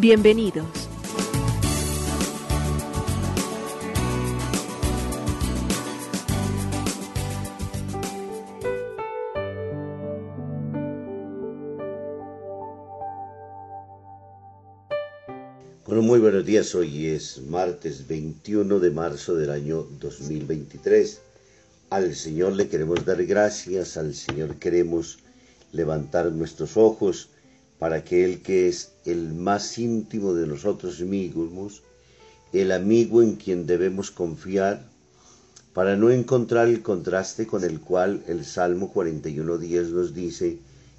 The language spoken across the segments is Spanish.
Bienvenidos. Bueno, muy buenos días. Hoy es martes 21 de marzo del año 2023. Al Señor le queremos dar gracias, al Señor queremos levantar nuestros ojos para que Él que es el más íntimo de nosotros mismos, el amigo en quien debemos confiar, para no encontrar el contraste con el cual el Salmo 41.10 nos dice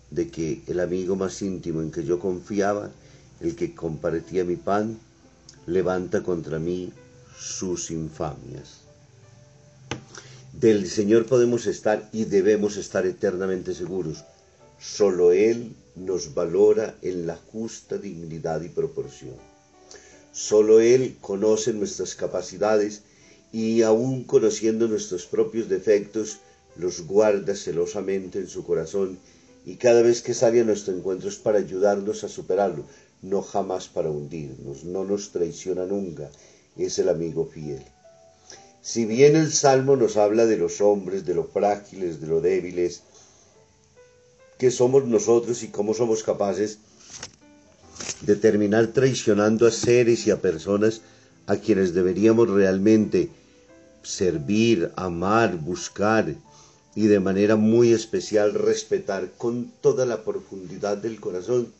de que el amigo más íntimo en que yo confiaba, el que compartía mi pan, levanta contra mí sus infamias. Del Señor podemos estar y debemos estar eternamente seguros. Solo Él nos valora en la justa dignidad y proporción. Solo Él conoce nuestras capacidades y aun conociendo nuestros propios defectos, los guarda celosamente en su corazón y cada vez que sale a nuestro encuentro es para ayudarnos a superarlo, no jamás para hundirnos, no nos traiciona nunca, es el amigo fiel. Si bien el Salmo nos habla de los hombres, de lo frágiles, de lo débiles, que somos nosotros y cómo somos capaces de terminar traicionando a seres y a personas a quienes deberíamos realmente servir, amar, buscar y de manera muy especial respetar con toda la profundidad del corazón.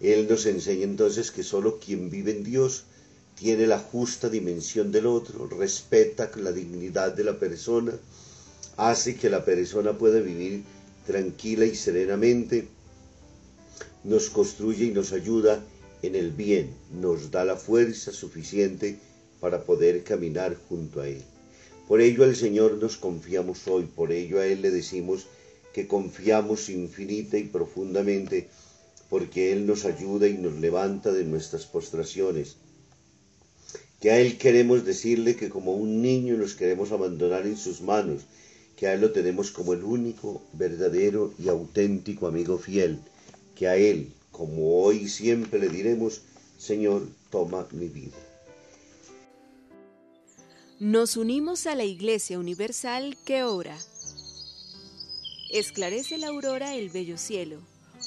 Él nos enseña entonces que solo quien vive en Dios tiene la justa dimensión del otro, respeta la dignidad de la persona, hace que la persona pueda vivir tranquila y serenamente, nos construye y nos ayuda en el bien, nos da la fuerza suficiente para poder caminar junto a Él. Por ello al Señor nos confiamos hoy, por ello a Él le decimos que confiamos infinita y profundamente, porque Él nos ayuda y nos levanta de nuestras postraciones, que a Él queremos decirle que como un niño nos queremos abandonar en sus manos, que a Él lo tenemos como el único, verdadero y auténtico amigo fiel, que a Él, como hoy siempre le diremos, Señor, toma mi vida. Nos unimos a la Iglesia Universal que ora. Esclarece la aurora el bello cielo,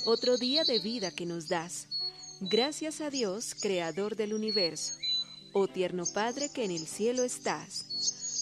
otro día de vida que nos das. Gracias a Dios, Creador del universo Oh tierno Padre que en el cielo estás,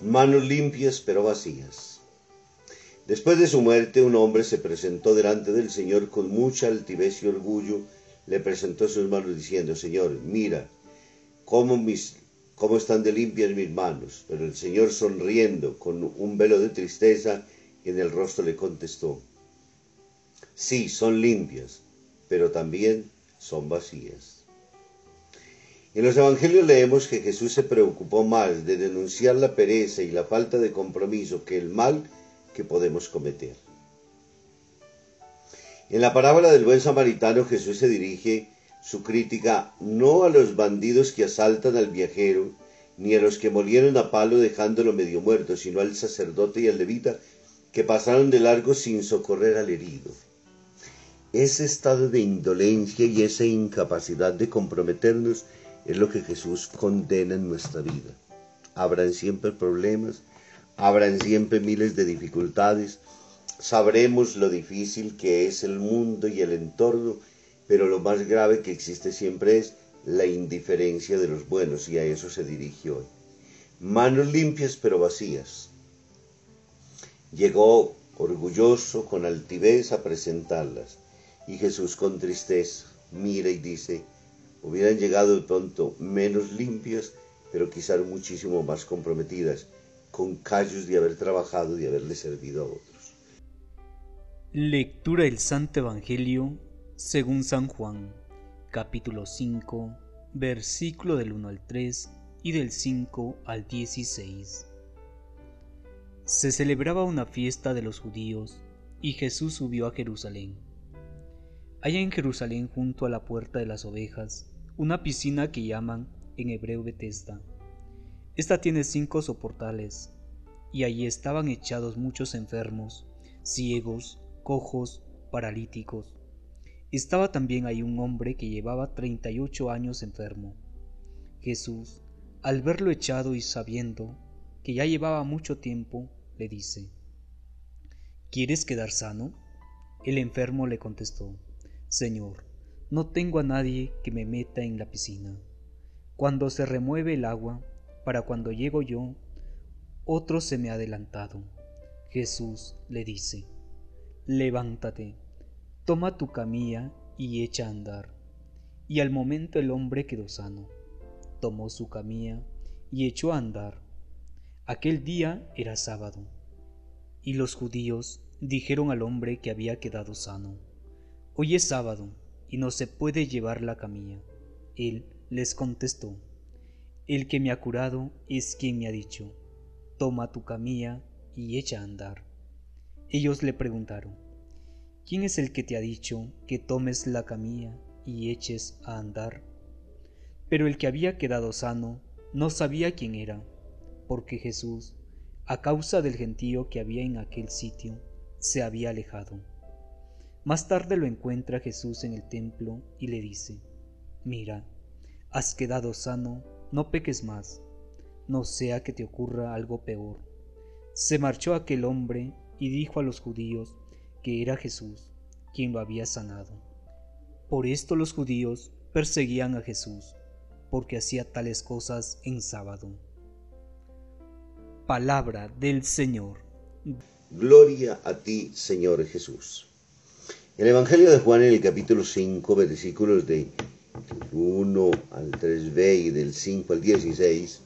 Manos limpias pero vacías. Después de su muerte, un hombre se presentó delante del Señor con mucha altivez y orgullo, le presentó sus manos diciendo, Señor, mira cómo, mis, cómo están de limpias mis manos. Pero el Señor sonriendo con un velo de tristeza en el rostro le contestó, sí, son limpias, pero también son vacías. En los Evangelios leemos que Jesús se preocupó más de denunciar la pereza y la falta de compromiso que el mal que podemos cometer. En la parábola del buen samaritano Jesús se dirige su crítica no a los bandidos que asaltan al viajero, ni a los que molieron a palo dejándolo medio muerto, sino al sacerdote y al levita que pasaron de largo sin socorrer al herido. Ese estado de indolencia y esa incapacidad de comprometernos es lo que Jesús condena en nuestra vida. Habrán siempre problemas, habrán siempre miles de dificultades, sabremos lo difícil que es el mundo y el entorno, pero lo más grave que existe siempre es la indiferencia de los buenos y a eso se dirige hoy. Manos limpias pero vacías. Llegó orgulloso, con altivez a presentarlas y Jesús con tristeza mira y dice, hubieran llegado de pronto menos limpias, pero quizás muchísimo más comprometidas, con callos de haber trabajado y haberle servido a otros. Lectura del Santo Evangelio según San Juan, capítulo 5, versículo del 1 al 3 y del 5 al 16. Se celebraba una fiesta de los judíos y Jesús subió a Jerusalén. Hay en Jerusalén junto a la puerta de las ovejas una piscina que llaman en hebreo Betesda. Esta tiene cinco soportales y allí estaban echados muchos enfermos, ciegos, cojos, paralíticos estaba también ahí un hombre que llevaba treinta y ocho años enfermo. Jesús, al verlo echado y sabiendo que ya llevaba mucho tiempo, le dice, ¿Quieres quedar sano? El enfermo le contestó, Señor, no tengo a nadie que me meta en la piscina. Cuando se remueve el agua, para cuando llego yo, otro se me ha adelantado. Jesús le dice, Levántate toma tu camilla y echa a andar. Y al momento el hombre quedó sano. Tomó su camilla y echó a andar. Aquel día era sábado. Y los judíos dijeron al hombre que había quedado sano, Hoy es sábado y no se puede llevar la camilla. Él les contestó, El que me ha curado es quien me ha dicho, Toma tu camilla y echa a andar. Ellos le preguntaron, ¿Quién es el que te ha dicho que tomes la camilla y eches a andar? Pero el que había quedado sano no sabía quién era, porque Jesús, a causa del gentío que había en aquel sitio, se había alejado. Más tarde lo encuentra Jesús en el templo y le dice, Mira, has quedado sano, no peques más, no sea que te ocurra algo peor. Se marchó aquel hombre y dijo a los judíos que era Jesús quien lo había sanado. Por esto los judíos perseguían a Jesús, porque hacía tales cosas en sábado. Palabra del Señor. Gloria a ti, Señor Jesús. El Evangelio de Juan en el capítulo 5, versículos de 1 al 3b y del 5 al 16,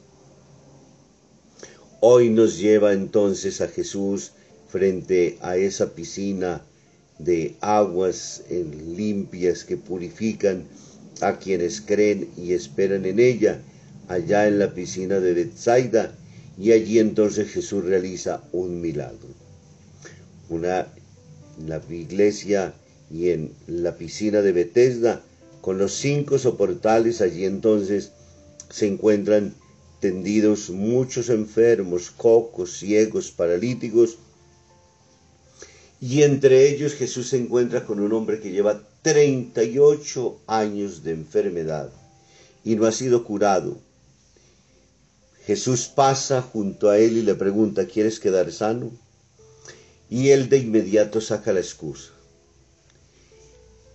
hoy nos lleva entonces a Jesús frente a esa piscina de aguas limpias que purifican a quienes creen y esperan en ella, allá en la piscina de Bethsaida, y allí entonces Jesús realiza un milagro. Una, la iglesia y en la piscina de Bethesda, con los cinco soportales, allí entonces se encuentran tendidos muchos enfermos, cocos, ciegos, paralíticos, y entre ellos Jesús se encuentra con un hombre que lleva 38 años de enfermedad y no ha sido curado. Jesús pasa junto a él y le pregunta, ¿quieres quedar sano? Y él de inmediato saca la excusa.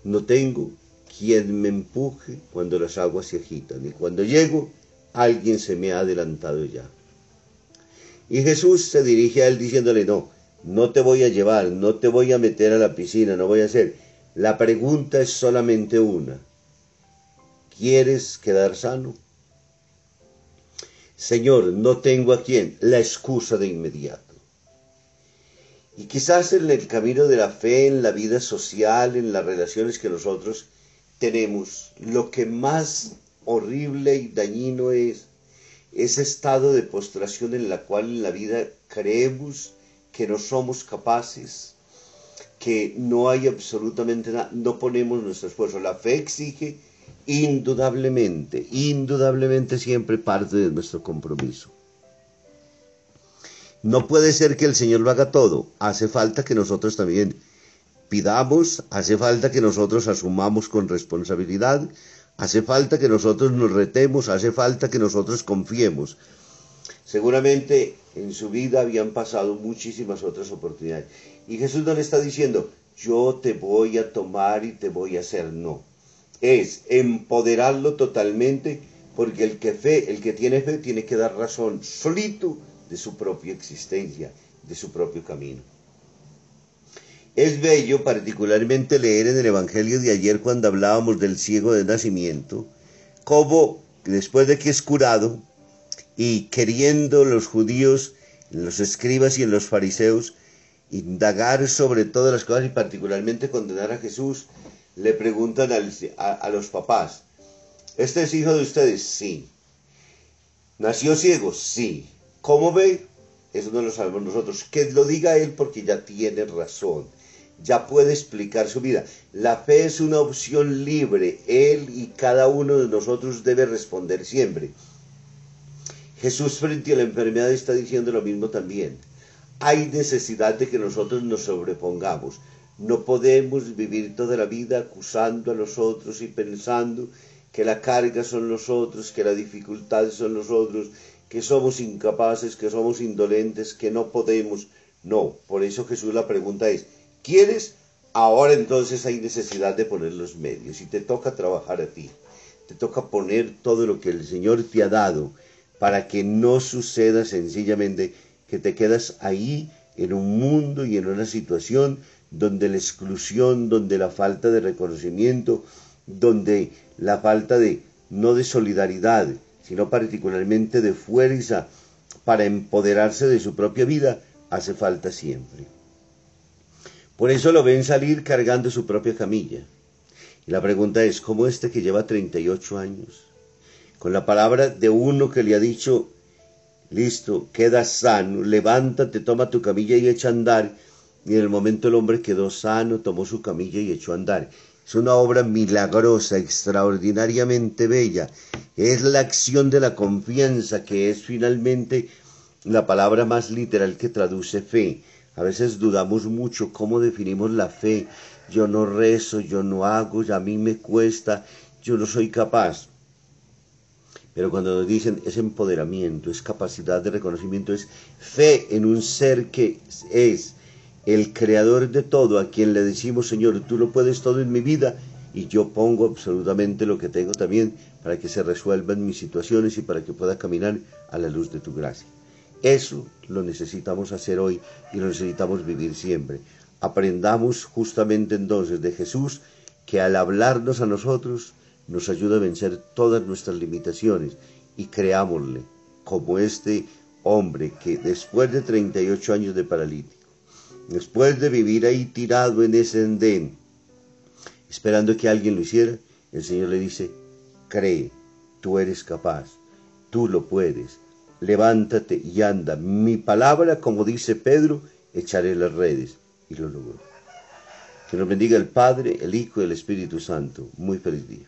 No tengo quien me empuje cuando las aguas se agitan y cuando llego alguien se me ha adelantado ya. Y Jesús se dirige a él diciéndole, no, no te voy a llevar, no te voy a meter a la piscina, no voy a hacer. La pregunta es solamente una. ¿Quieres quedar sano? Señor, no tengo a quién. La excusa de inmediato. Y quizás en el camino de la fe, en la vida social, en las relaciones que nosotros tenemos, lo que más horrible y dañino es ese estado de postración en la cual en la vida creemos que no somos capaces, que no hay absolutamente nada, no ponemos nuestro esfuerzo. La fe exige indudablemente, indudablemente siempre parte de nuestro compromiso. No puede ser que el Señor lo haga todo, hace falta que nosotros también pidamos, hace falta que nosotros asumamos con responsabilidad, hace falta que nosotros nos retemos, hace falta que nosotros confiemos. Seguramente en su vida habían pasado muchísimas otras oportunidades. Y Jesús no le está diciendo, yo te voy a tomar y te voy a hacer, no. Es empoderarlo totalmente porque el que fe, el que tiene fe tiene que dar razón solito de su propia existencia, de su propio camino. Es bello particularmente leer en el Evangelio de ayer cuando hablábamos del ciego de nacimiento, cómo después de que es curado y queriendo los judíos, los escribas y los fariseos, indagar sobre todas las cosas y particularmente condenar a Jesús, le preguntan a, los papás, ¿este es hijo de ustedes? Sí. ¿Nació ciego? Sí. ¿Cómo ve? Eso no lo sabemos nosotros. Que lo diga él porque ya tiene razón ya puede explicar su vida. La fe es una opción libre. Él y cada uno de nosotros debe responder siempre. Jesús frente a la enfermedad está diciendo lo mismo también. Hay necesidad de que nosotros nos sobrepongamos. No podemos vivir toda la vida acusando a los otros y pensando que la carga son los otros, que la dificultad son los otros, que somos incapaces, que somos indolentes, que no podemos. No, por eso Jesús la pregunta es, ¿Quieres? Ahora entonces hay necesidad de poner los medios y te toca trabajar a ti. Te toca poner todo lo que el Señor te ha dado para que no suceda sencillamente que te quedas ahí en un mundo y en una situación donde la exclusión, donde la falta de reconocimiento, donde la falta de, no de solidaridad, sino particularmente de fuerza para empoderarse de su propia vida, hace falta siempre. Por eso lo ven salir cargando su propia camilla. Y la pregunta es, ¿cómo este que lleva 38 años? Con la palabra de uno que le ha dicho, listo, queda sano, levántate, toma tu camilla y echa a andar. Y en el momento el hombre quedó sano, tomó su camilla y echó a andar. Es una obra milagrosa, extraordinariamente bella. Es la acción de la confianza, que es finalmente la palabra más literal que traduce fe. A veces dudamos mucho cómo definimos la fe. Yo no rezo, yo no hago, a mí me cuesta, yo no soy capaz. Pero cuando nos dicen es empoderamiento, es capacidad de reconocimiento, es fe en un ser que es el creador de todo, a quien le decimos, Señor, tú lo puedes todo en mi vida y yo pongo absolutamente lo que tengo también para que se resuelvan mis situaciones y para que pueda caminar a la luz de tu gracia. Eso lo necesitamos hacer hoy y lo necesitamos vivir siempre. Aprendamos justamente entonces de Jesús que al hablarnos a nosotros nos ayuda a vencer todas nuestras limitaciones y creámosle como este hombre que después de 38 años de paralítico, después de vivir ahí tirado en ese endén, esperando que alguien lo hiciera, el Señor le dice, cree, tú eres capaz, tú lo puedes, levántate y anda. Mi palabra, como dice Pedro, echaré las redes. Y lo logró. Que nos bendiga el Padre, el Hijo y el Espíritu Santo. Muy feliz día.